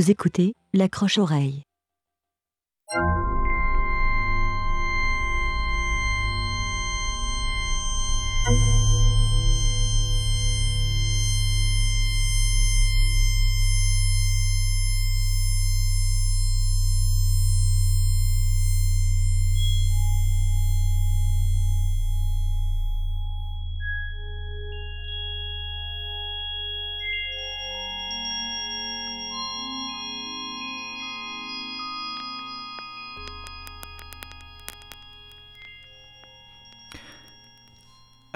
Vous écoutez l'accroche-oreille.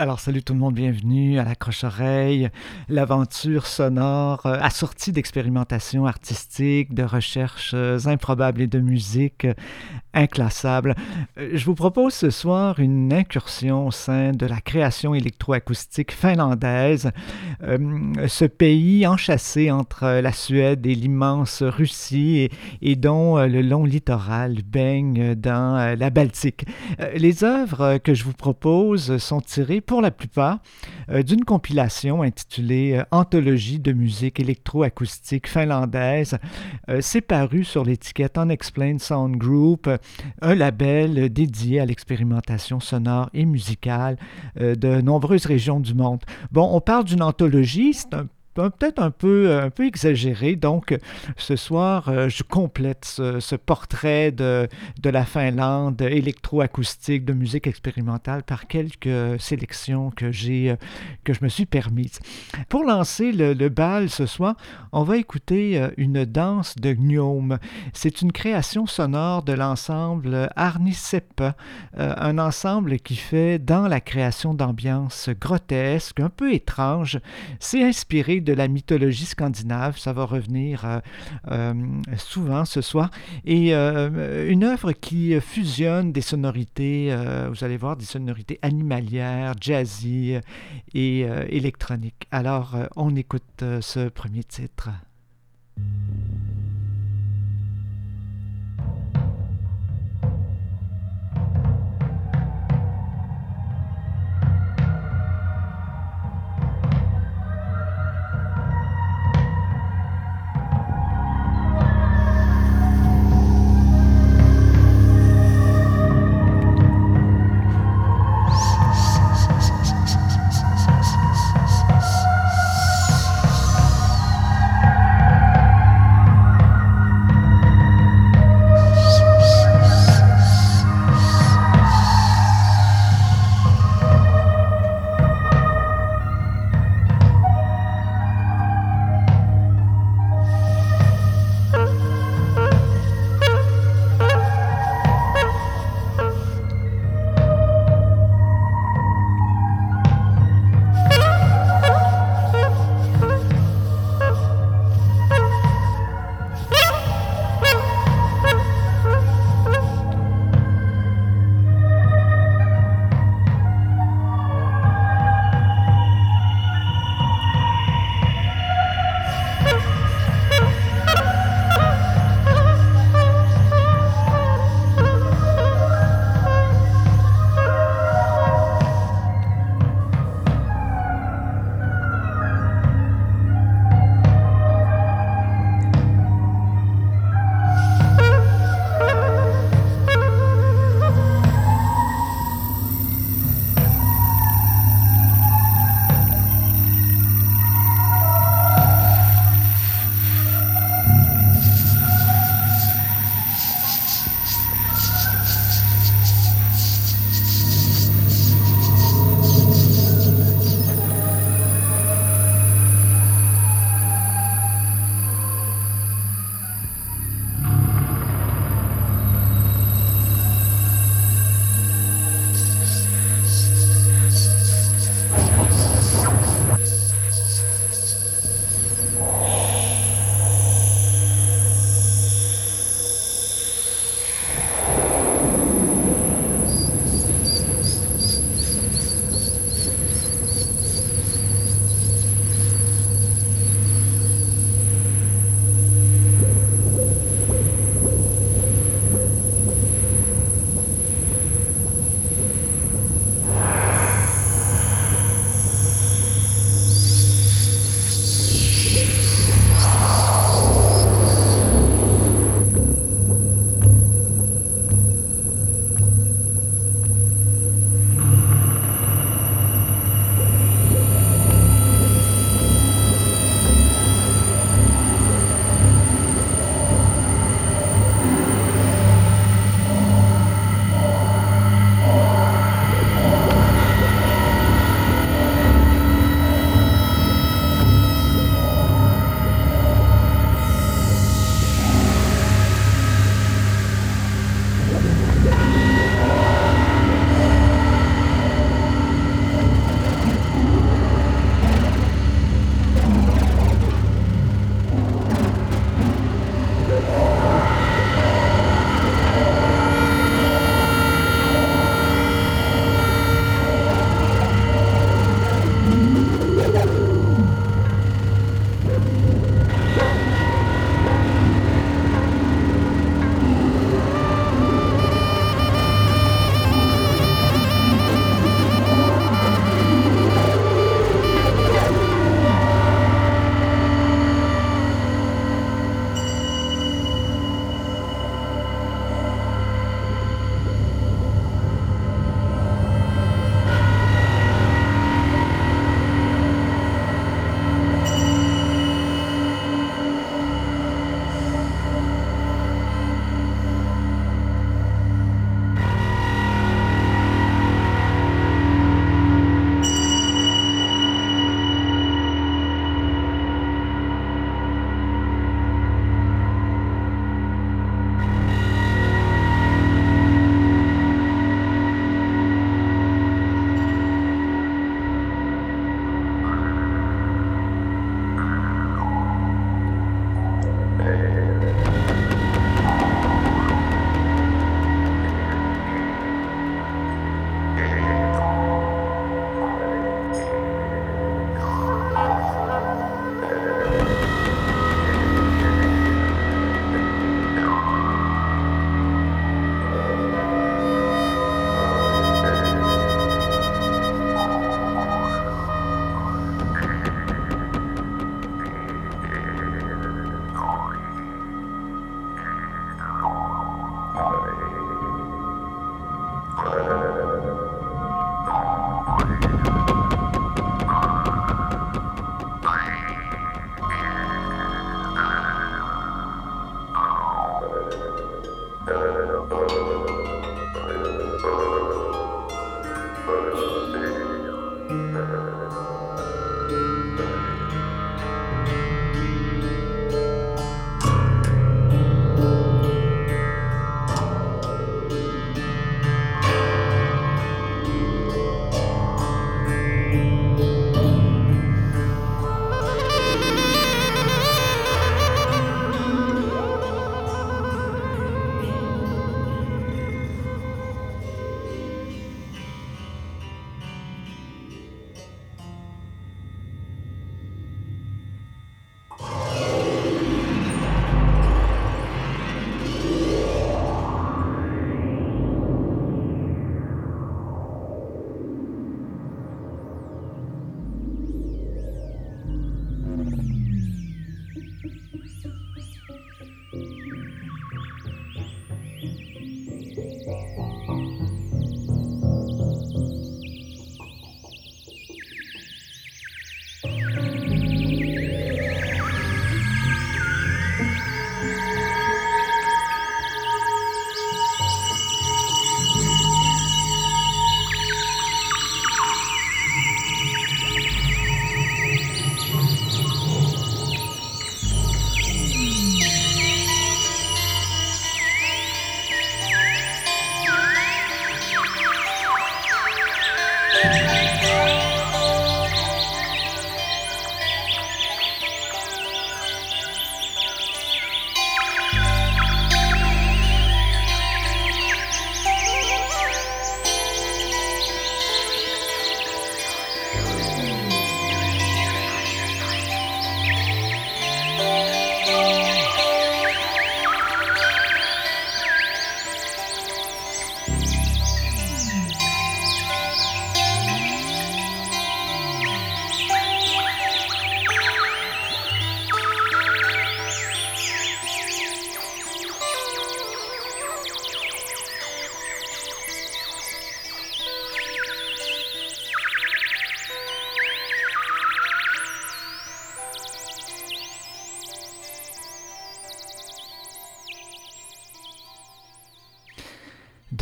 Alors, salut tout le monde, bienvenue à l'accroche-oreille, l'aventure sonore euh, assortie d'expérimentations artistiques, de recherches euh, improbables et de musique inclassable. Je vous propose ce soir une incursion au sein de la création électroacoustique finlandaise, ce pays enchâssé entre la Suède et l'immense Russie et, dont le long littoral baigne dans la Baltique. Les œuvres que je vous propose sont tirées pour la plupart euh, d'une compilation intitulée euh, Anthologie de musique électroacoustique finlandaise. Euh, c'est paru sur l'étiquette Unexplained Sound Group, un label dédié à l'expérimentation sonore et musicale de nombreuses régions du monde. Bon, on parle d'une anthologie, c'est un peut-être un peu, un peu exagéré. Donc, ce soir, euh, je complète ce, portrait de, de, la Finlande électroacoustique, de musique expérimentale par quelques sélections que, j'ai, que je me suis permises. Pour lancer le, bal ce soir, on va écouter euh, une danse de gnome. C'est une création sonore de l'ensemble Arnisepa, euh, un ensemble qui fait dans la création d'ambiance grotesque, un peu étrange. C'est inspiré de la mythologie scandinave. Ça va revenir euh, euh, souvent ce soir. Et euh, une œuvre qui fusionne des sonorités, vous allez voir, des sonorités animalières, jazzy et électroniques. Alors, on écoute ce premier titre.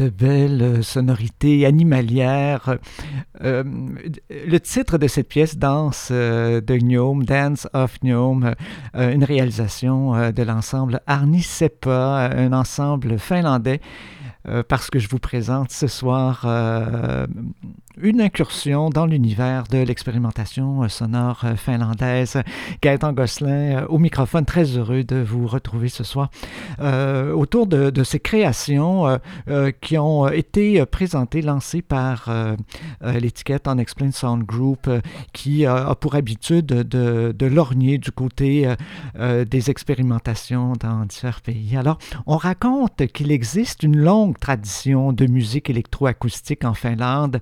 De belles sonorités animalières. Euh, le titre de cette pièce, Danse euh, de Gnome, Dance of Gnome, euh, une réalisation de l'ensemble Arni Seppa, un ensemble finlandais parce que je vous présente ce soir une incursion dans l'univers de l'expérimentation sonore finlandaise. Gaëtan Gosselin euh, au microphone, très heureux de vous retrouver ce soir euh, autour de, ces créations euh, qui ont été présentées, lancées par l'étiquette Unexplained Sound Group qui a pour habitude de, de lorgner du côté des expérimentations dans divers pays. Alors, on raconte qu'il existe une longue tradition de musique électroacoustique en Finlande.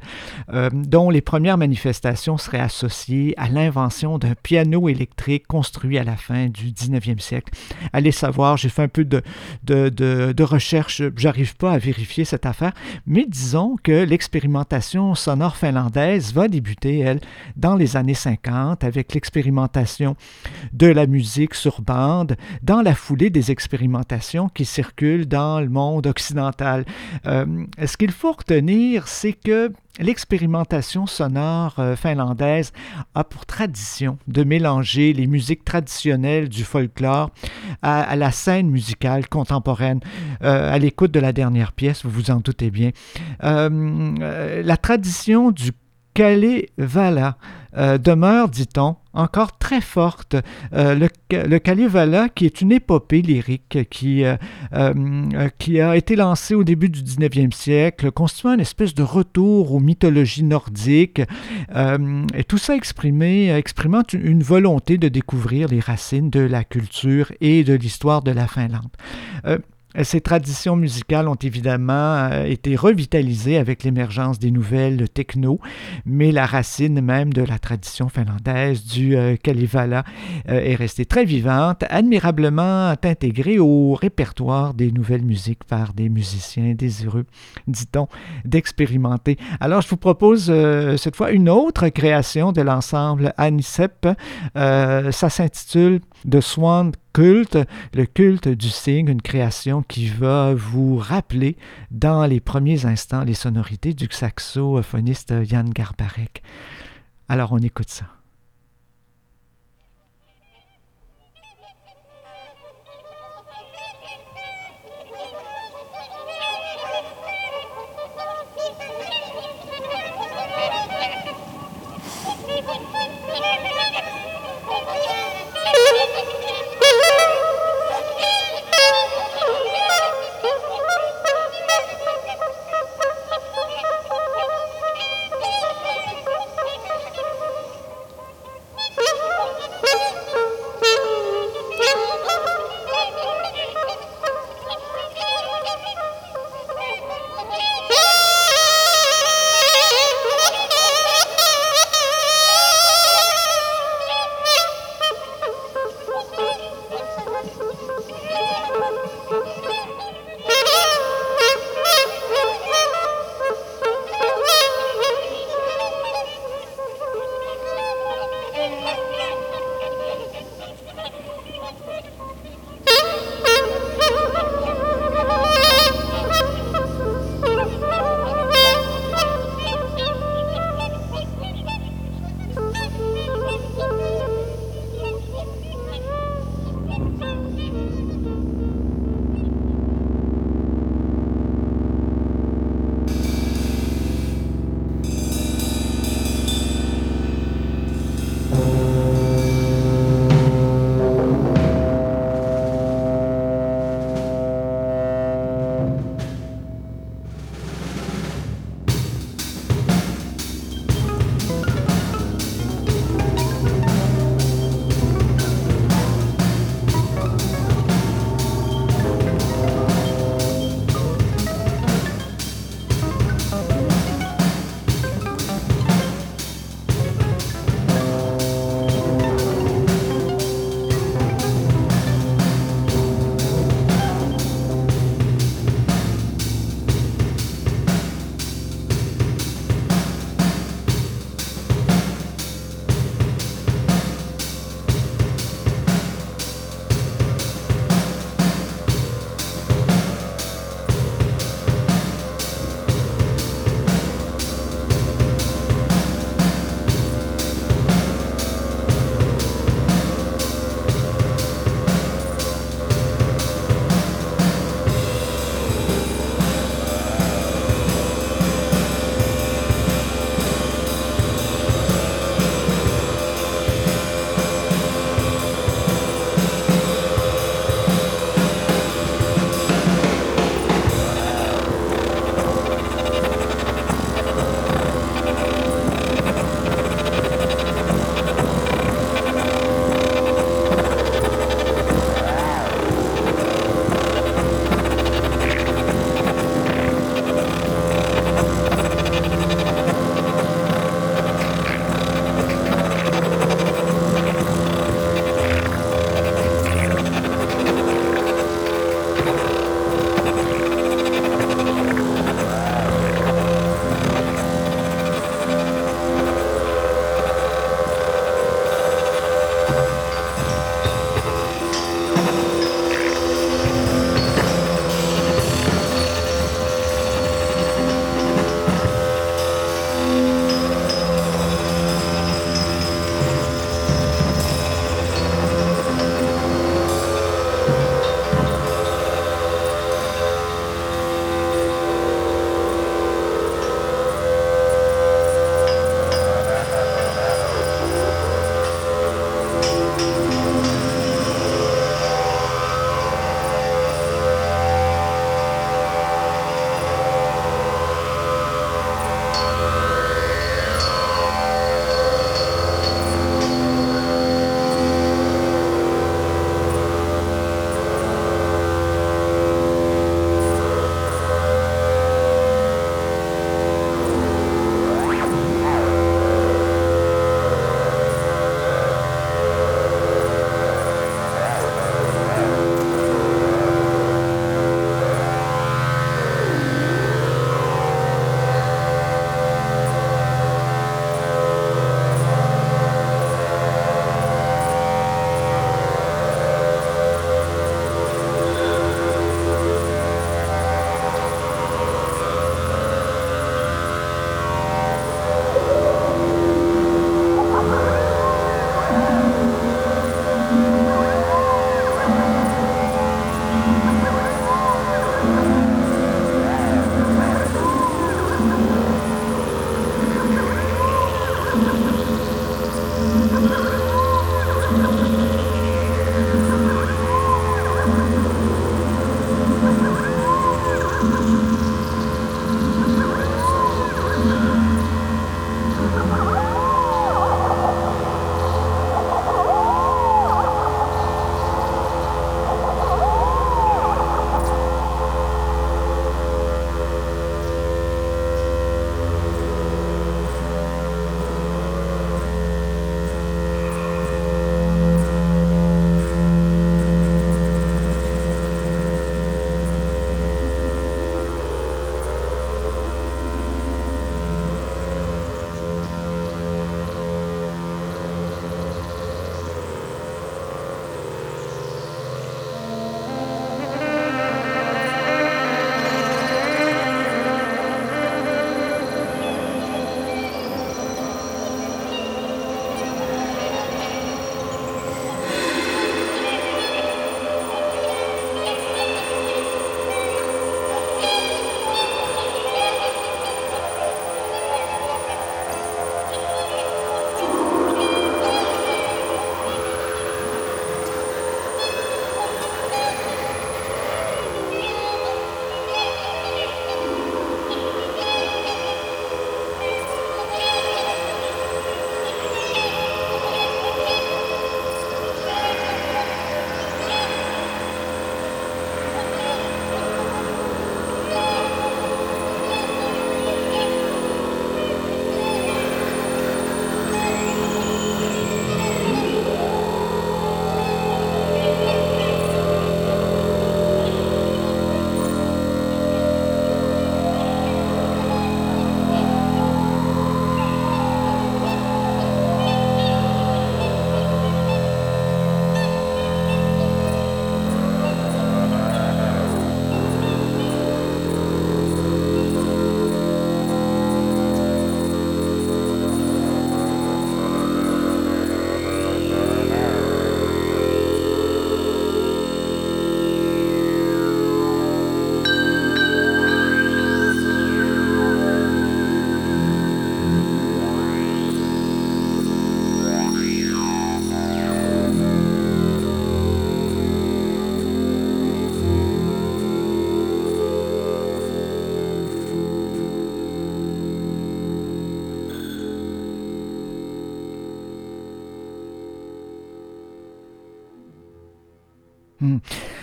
Euh, dont les premières manifestations seraient associées à l'invention d'un piano électrique construit à la fin du 19e siècle. Allez savoir, j'ai fait un peu de, de, de, de recherche, j'arrive pas à vérifier cette affaire, mais disons que l'expérimentation sonore finlandaise va débuter, elle, dans les années 50 avec l'expérimentation de la musique sur bande, dans la foulée des expérimentations qui circulent dans le monde occidental. Euh, ce qu'il faut retenir, c'est que L'expérimentation sonore euh, finlandaise a pour tradition de mélanger les musiques traditionnelles du folklore à, la scène musicale contemporaine. Euh, à l'écoute de la dernière pièce, vous vous en doutez bien. La tradition du Kalevala euh, demeure, dit-on, encore très forte. Euh, le, le Kalevala, qui est une épopée lyrique qui, euh, qui a été lancée au début du 19e siècle, constituant une espèce de retour aux mythologies nordiques, et tout ça exprimant une volonté de découvrir les racines de la culture et de l'histoire de la Finlande. Ces traditions musicales ont évidemment euh, été revitalisées avec l'émergence des nouvelles techno, mais la racine même de la tradition finlandaise du euh, Kalevala euh, est restée très vivante, admirablement intégrée au répertoire des nouvelles musiques par des musiciens désireux, dit-on, d'expérimenter. Alors je vous propose cette fois une autre création de l'ensemble Anisep. ça s'intitule The Swan culte, le culte du signe, une création qui va vous rappeler dans les premiers instants les sonorités du saxophoniste Jan Garbarek. Alors on écoute ça.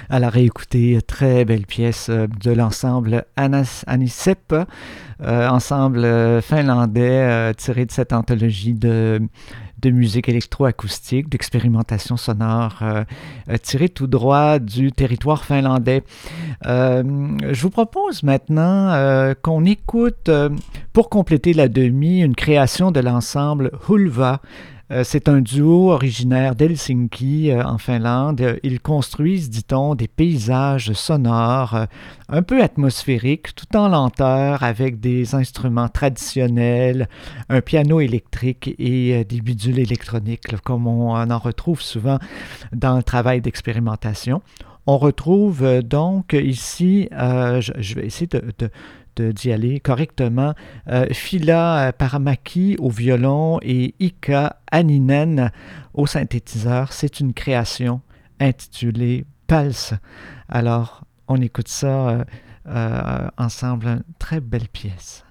Alors, réécouter, très belle pièce euh, de l'ensemble Anas Anisep, euh, ensemble euh, finlandais tiré de cette anthologie de, de musique électroacoustique, d'expérimentation sonore, tiré tout droit du territoire finlandais. je vous propose maintenant qu'on écoute, pour compléter la demi, une création de l'ensemble Hulva. Euh, c'est un duo originaire d'Helsinki, euh, en Finlande. Ils construisent, dit-on, des paysages sonores euh, un peu atmosphériques, tout en lenteur, avec des instruments traditionnels, un piano électrique et des bidules électroniques, comme on en retrouve souvent dans le travail d'expérimentation. On retrouve donc ici, je, vais essayer de, d'y aller correctement. Euh, Phila Paramaki au violon et Ika Aninen au synthétiseur. C'est une création intitulée Pulse. Alors, on écoute ça euh, euh, ensemble. Très belle pièce.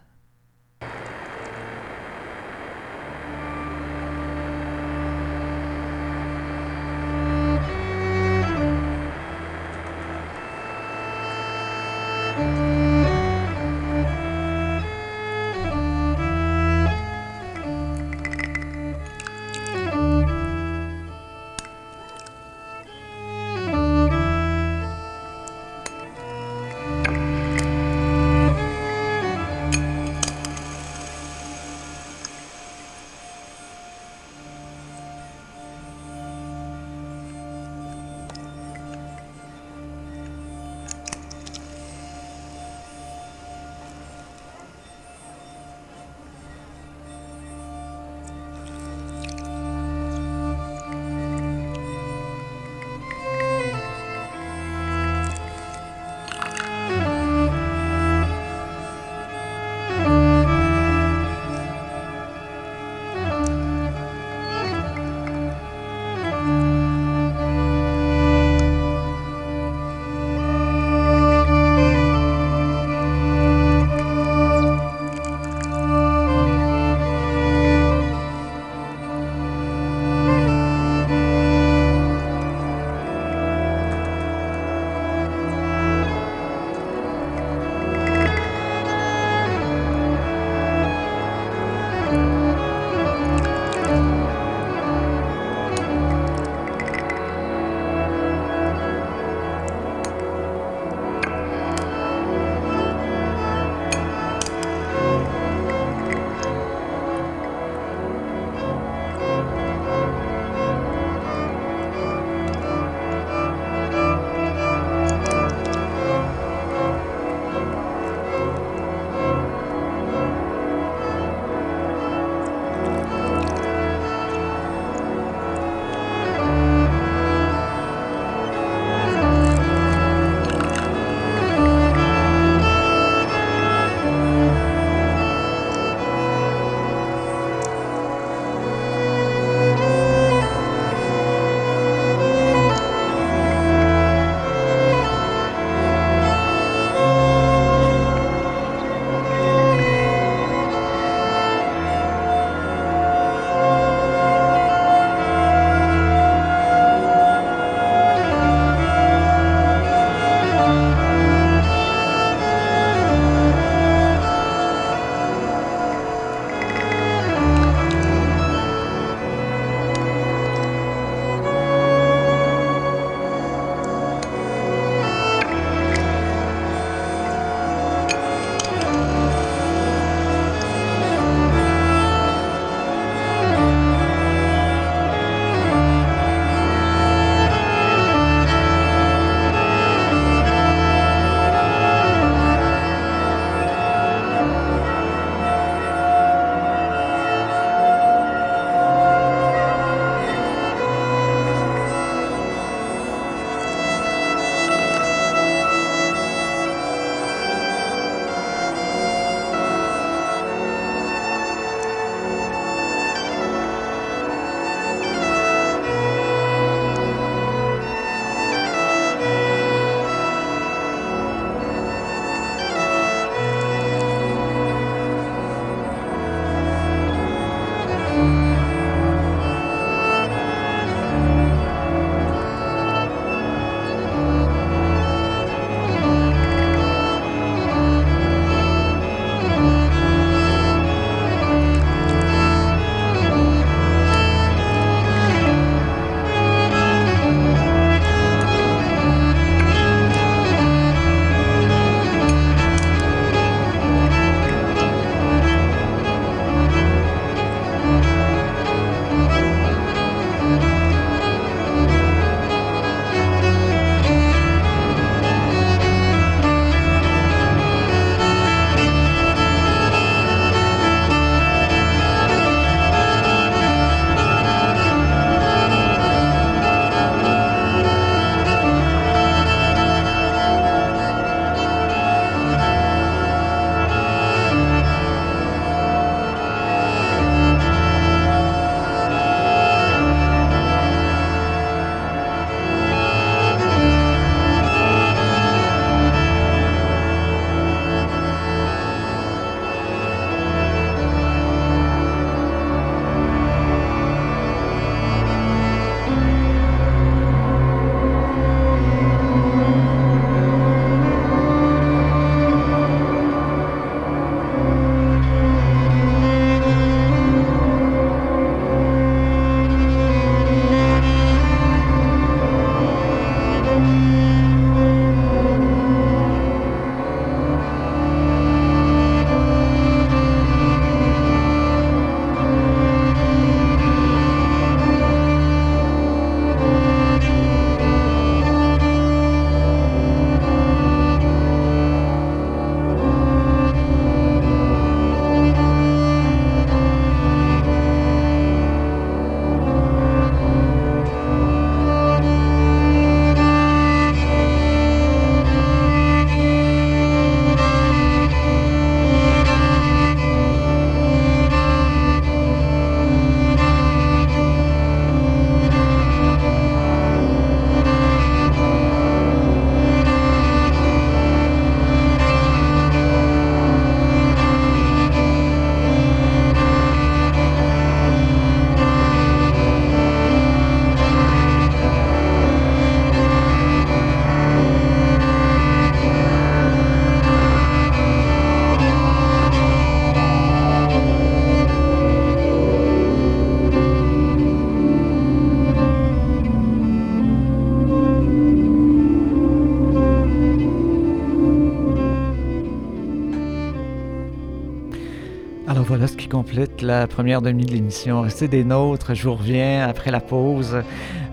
La première demi de l'émission. Restez des nôtres, je vous reviens après la pause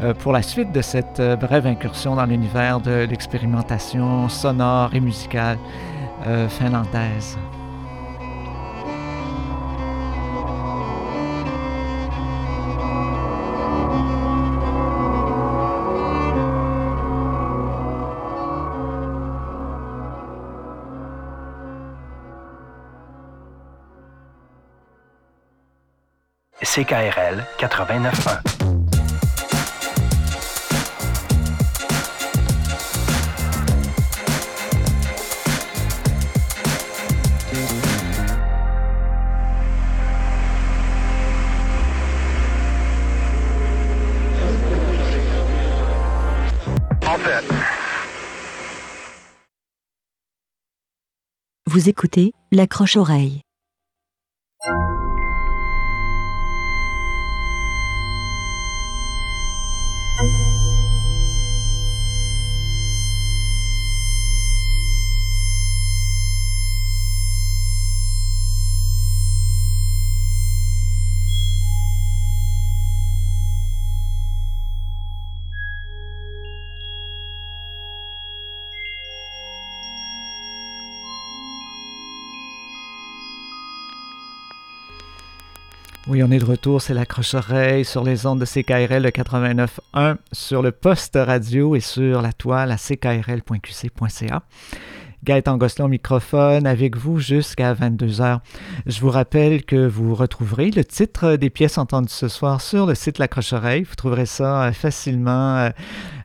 euh, pour la suite de cette euh, brève incursion dans l'univers de l'expérimentation sonore et musicale euh, finlandaise. CKRL 89.1. Vous écoutez l'accroche-oreille. Oui, on est de retour, c'est l'accroche-oreille sur les ondes de CKRL 89.1, sur le poste radio et sur la toile à ckrl.qc.ca. Gaëtan Gosselin au microphone avec vous jusqu'à 22h. Je vous rappelle que vous retrouverez le titre des pièces entendues ce soir sur le site La Croche-Oreille. Vous trouverez ça euh, facilement euh,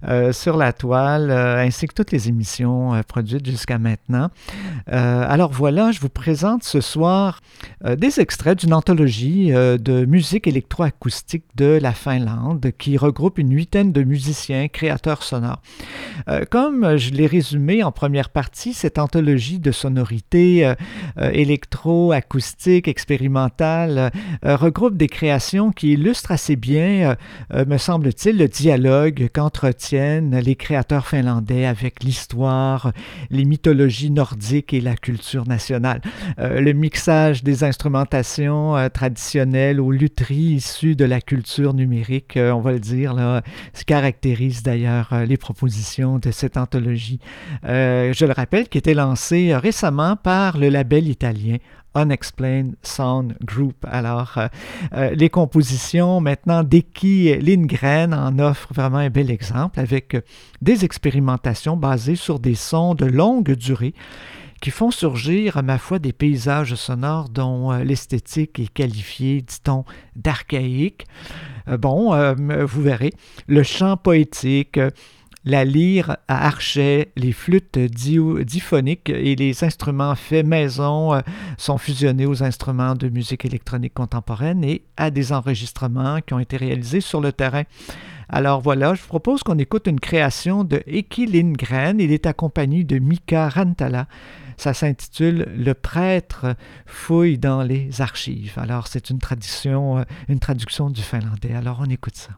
euh, sur la toile, ainsi que toutes les émissions produites jusqu'à maintenant. alors voilà, je vous présente ce soir des extraits d'une anthologie de musique électroacoustique de la Finlande qui regroupe une huitaine de musiciens, créateurs sonores. comme je l'ai résumé en première partie, cette anthologie de sonorités euh, euh, électro-acoustiques, expérimentales, euh, regroupe des créations qui illustrent assez bien, me semble-t-il, le dialogue qu'entretiennent les créateurs finlandais avec l'histoire, les mythologies nordiques et la culture nationale. le mixage des instrumentations traditionnelles aux lutheries issues de la culture numérique, on va le dire, là, caractérise d'ailleurs les propositions de cette anthologie. je le rappelle, était lancé euh, récemment par le label italien Unexplained Sound Group. Alors, euh, euh, les compositions maintenant d'Eki Lindgren en offrent vraiment un bel exemple avec des expérimentations basées sur des sons de longue durée qui font surgir, à ma foi, des paysages sonores dont l'esthétique est qualifiée, dit-on, d'archaïque. bon, vous verrez, le chant poétique, la lyre à archet, les flûtes diphoniques et les instruments faits maison euh, sont fusionnés aux instruments de musique électronique contemporaine et à des enregistrements qui ont été réalisés sur le terrain. Alors voilà, je vous propose qu'on écoute une création de Eki Lindgren. Il est accompagné de Mika Rantala. Ça s'intitule Le prêtre fouille dans les archives. Alors c'est une tradition, euh, une traduction du finlandais. Alors on écoute ça.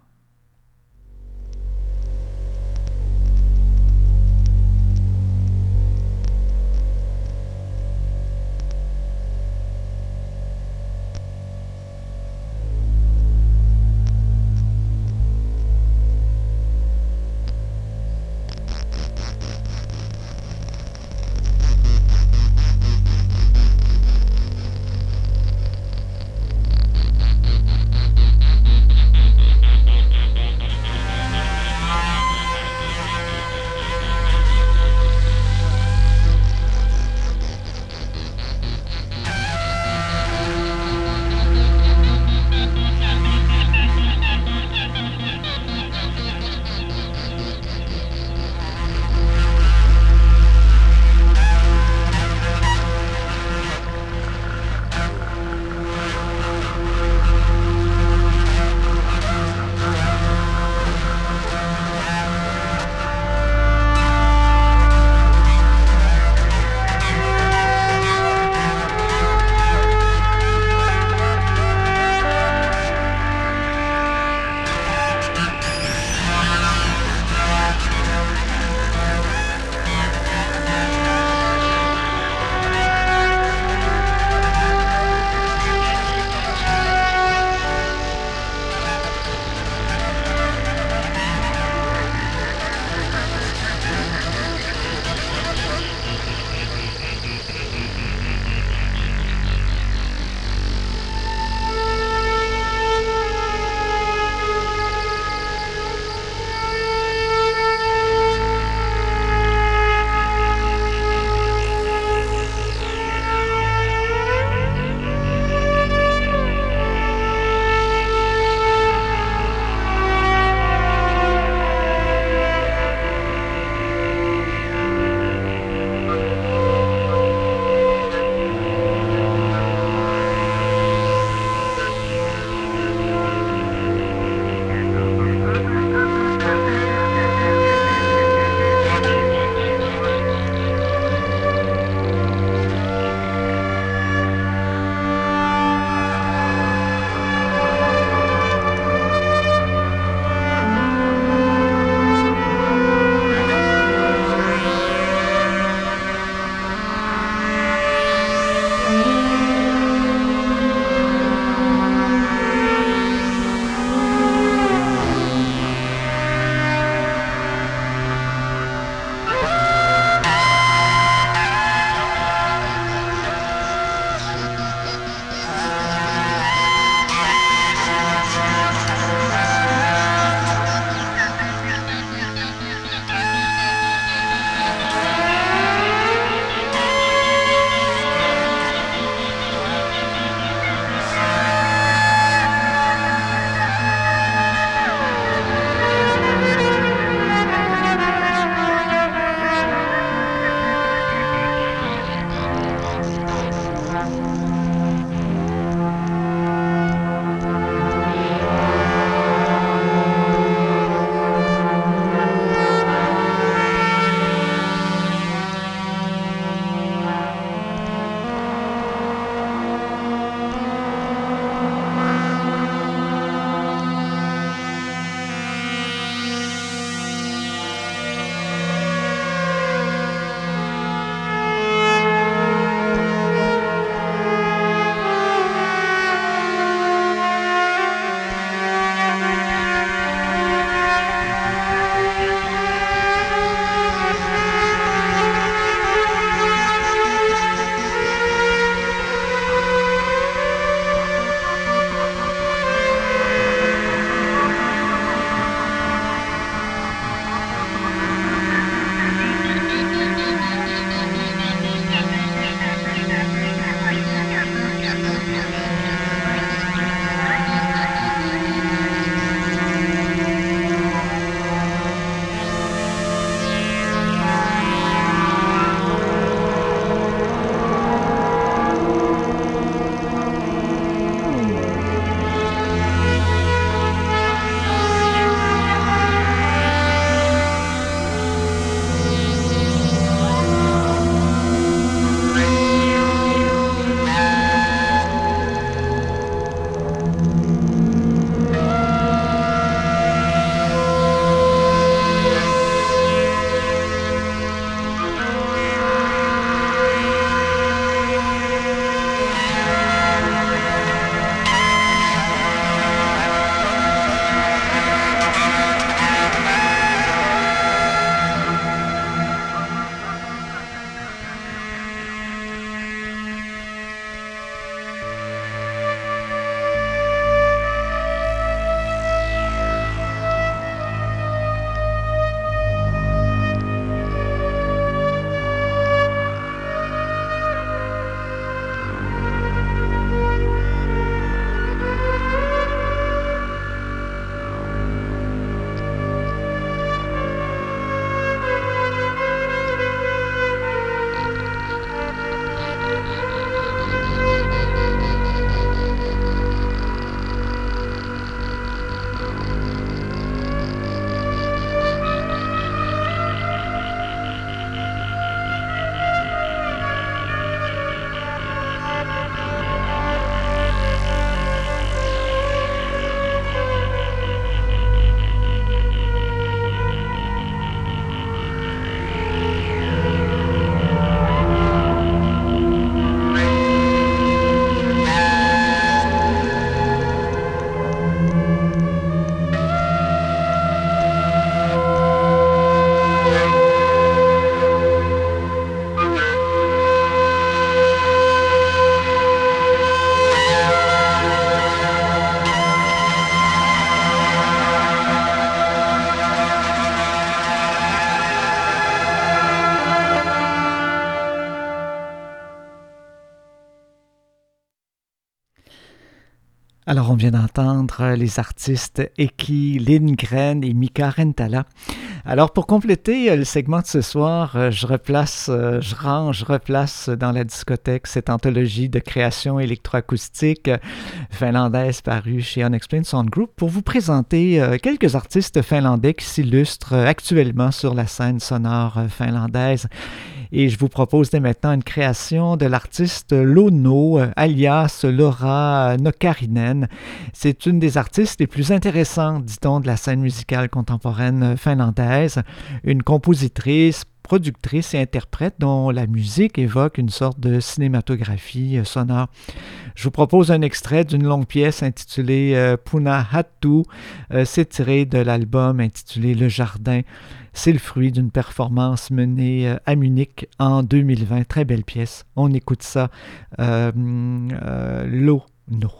Alors, on vient d'entendre les artistes Eki Lindgren et Mika Rentala. Alors, pour compléter euh, le segment de ce soir, euh, je replace, euh, je range, je replace dans la discothèque cette anthologie de création électroacoustique finlandaise parue chez Unexplained Sound Group pour vous présenter quelques artistes finlandais qui s'illustrent actuellement sur la scène sonore finlandaise. Et je vous propose dès maintenant une création de l'artiste Lono, alias Laura Nokarinen. C'est une des artistes les plus intéressantes, dit-on, de la scène musicale contemporaine finlandaise. Une compositrice, productrice et interprète dont la musique évoque une sorte de cinématographie sonore. Je vous propose un extrait d'une longue pièce intitulée euh, Puna Hattu. Euh, c'est tiré de l'album intitulé Le Jardin. C'est le fruit d'une performance menée euh, à Munich en 2020. Très belle pièce. On écoute ça. Euh, euh, L'eau, non.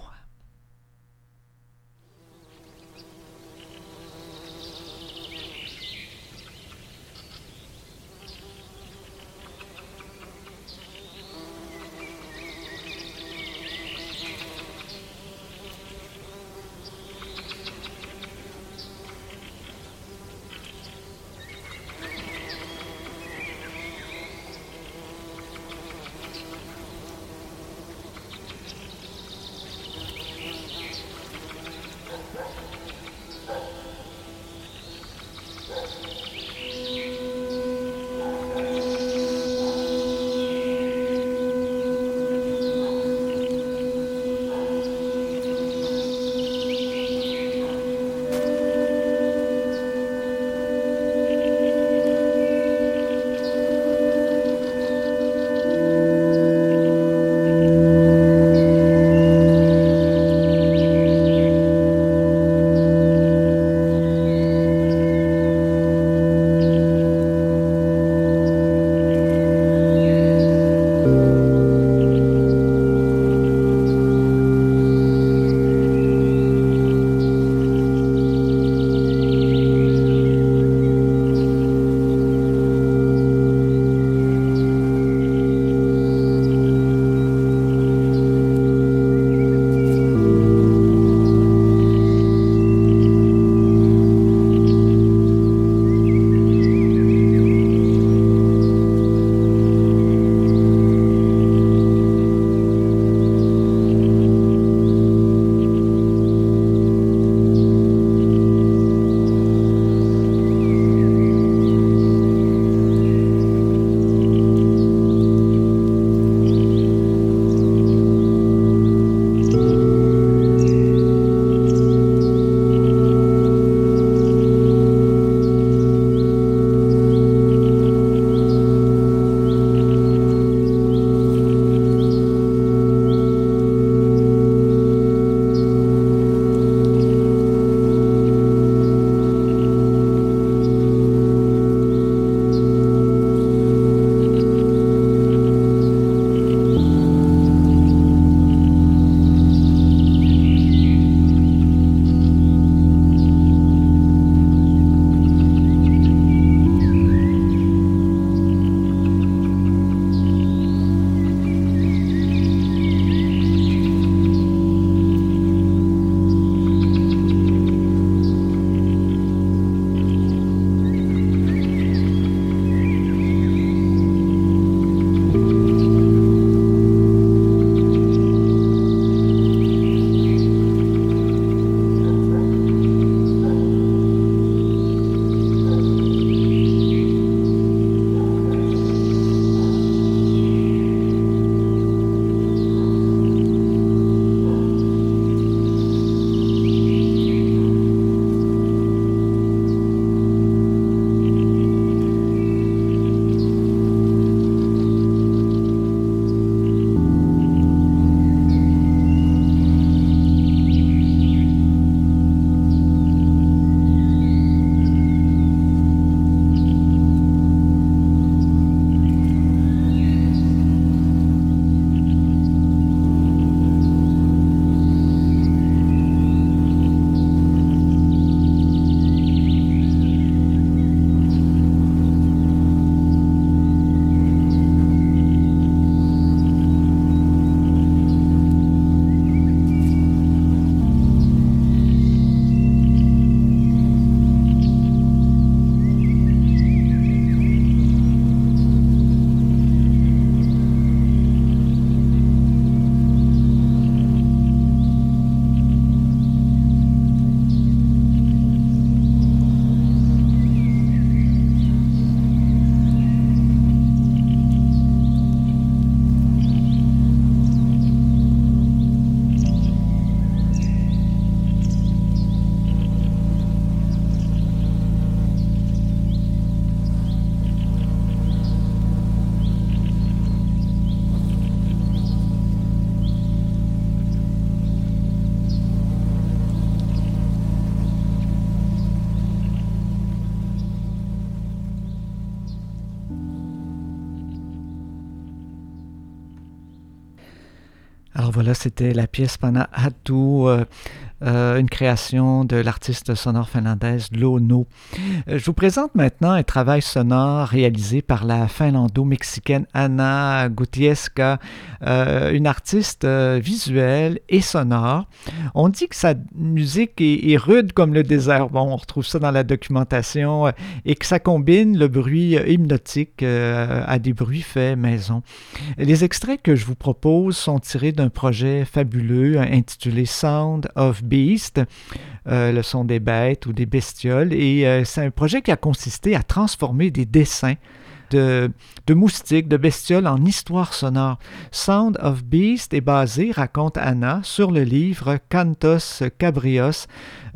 Voilà, c'était la pièce Pana Hatu, euh, une création de l'artiste sonore finlandaise Lono. Euh, je vous présente maintenant un travail sonore réalisé par la finlando-mexicaine Anna Gutieska, euh, une artiste visuelle et sonore. On dit que sa musique est, rude comme le désert. Bon, on retrouve ça dans la documentation et que ça combine le bruit hypnotique à des bruits faits maison. Les extraits que je vous propose sont tirés d'un projet fabuleux intitulé Sound of Beast, euh, le son des bêtes ou des bestioles. Et euh, c'est un projet qui a consisté à transformer des dessins de, moustiques, de bestioles en histoire sonore. Sound of Beast est basé, raconte Anna, sur le livre Cantos Cabrios,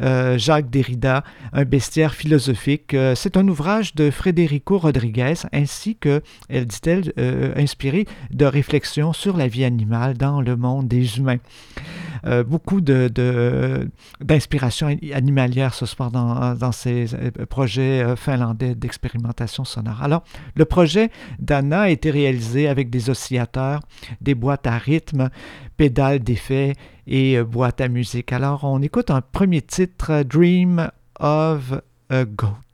euh, Jacques Derrida, un bestiaire philosophique. c'est un ouvrage de Federico Rodriguez, ainsi que, elle dit-elle, inspiré de réflexions sur la vie animale dans le monde des humains. Euh, beaucoup d'inspiration de, animalière ce soir dans, dans ces euh, projets euh, finlandais d'expérimentation sonore. Alors, le projet d'Anna a été réalisé avec des oscillateurs, des boîtes à rythme, pédales d'effet et boîtes à musique. Alors, on écoute un premier titre, Dream of a Goat.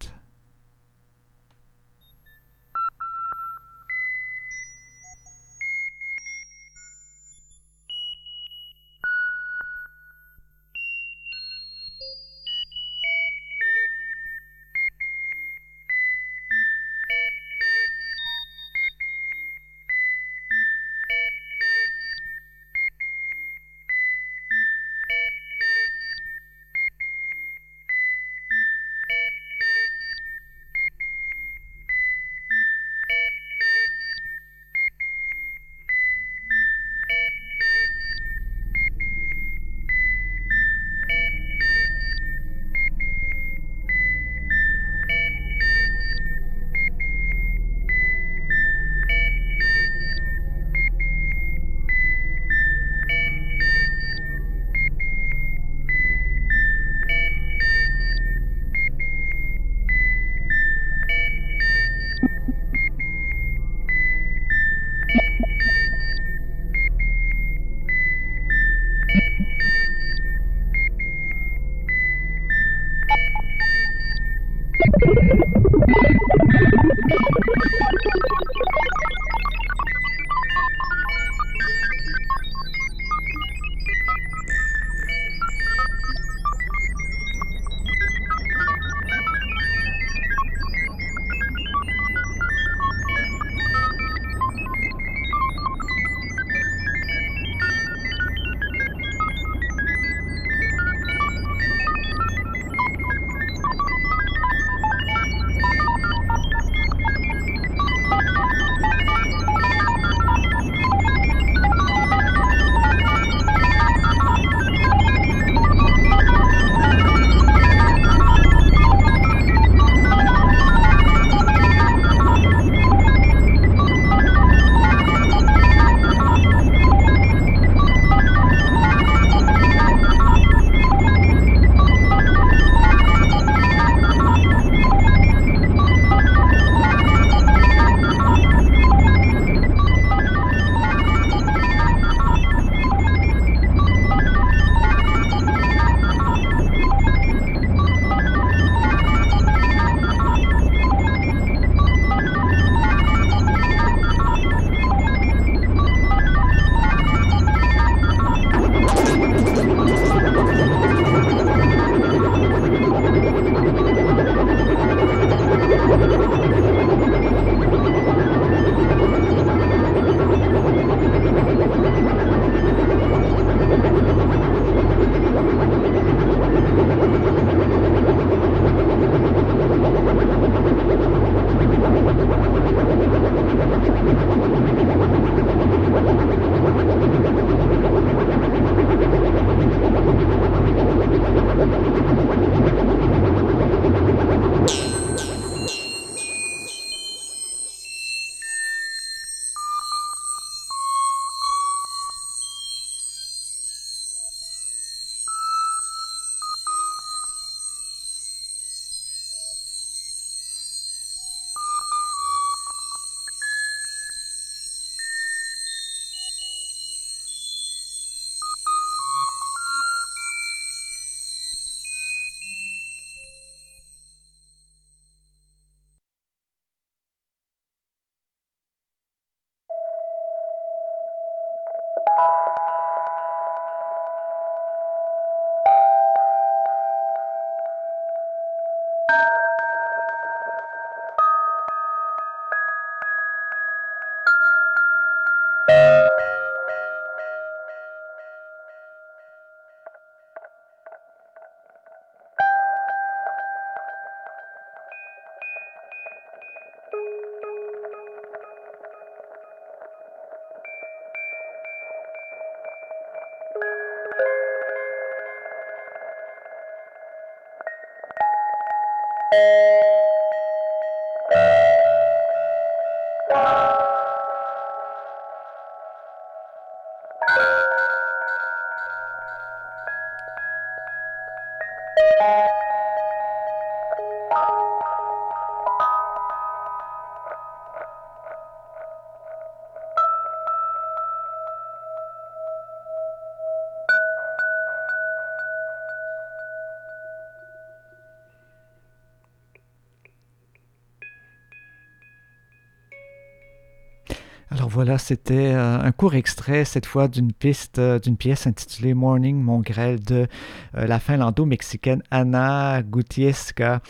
Voilà, c'était euh, un court extrait cette fois d'une piste, euh, d'une pièce intitulée Morning Mongrel de euh, la finlando-mexicaine Anna Gutieska.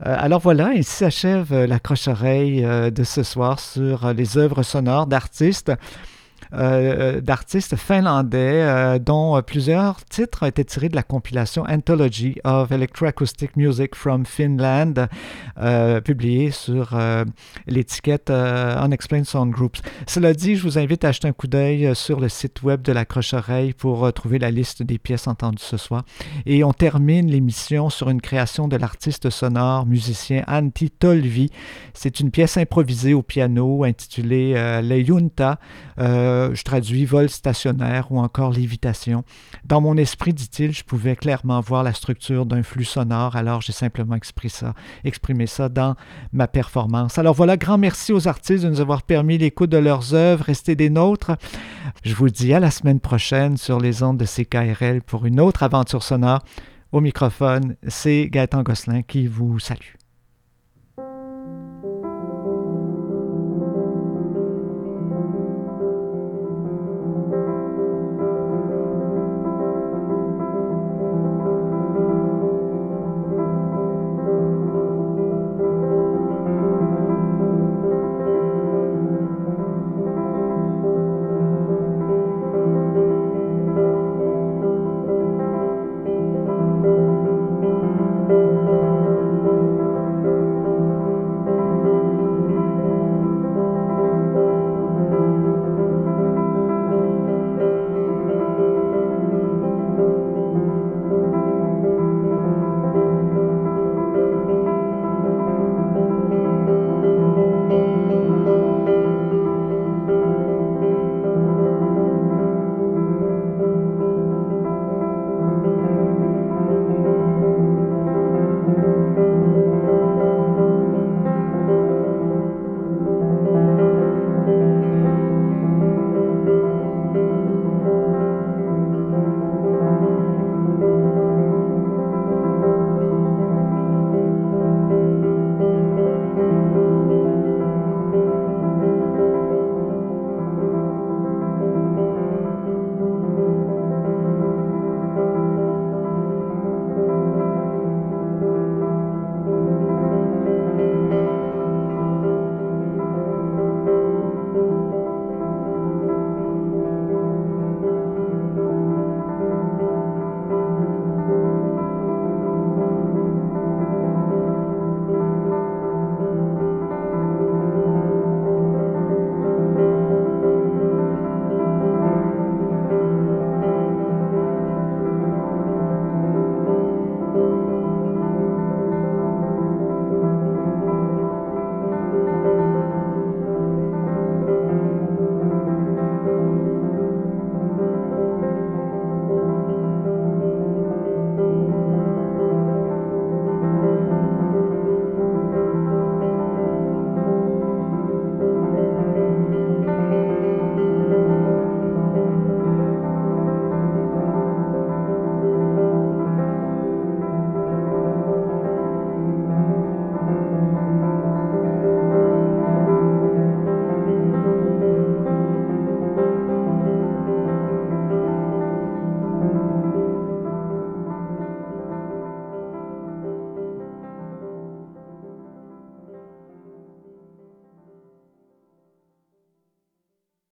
alors voilà, ici s'achève la croche-oreille de ce soir sur les œuvres sonores d'artistes. Euh, d'artistes finlandais, euh, dont plusieurs titres ont été tirés de la compilation Anthology of Electroacoustic Music from Finland, euh, publiée sur l'étiquette Unexplained Sound Groups. Cela dit, je vous invite à acheter un coup d'œil sur le site web de la Croche-Oreille pour trouver la liste des pièces entendues ce soir. Et on termine l'émission sur une création de l'artiste sonore, musicien Antti Tolvi. C'est une pièce improvisée au piano intitulée Le Junta. Euh, je traduis vol stationnaire ou encore lévitation. Dans mon esprit, dit-il, je pouvais clairement voir la structure d'un flux sonore, alors j'ai simplement exprimé ça, exprimé ça dans ma performance. Alors voilà, grand merci aux artistes de nous avoir permis l'écoute de leurs œuvres. Restez des nôtres. Je vous dis à la semaine prochaine sur les ondes de CKRL pour une autre aventure sonore. Au microphone, c'est Gaëtan Gosselin qui vous salue.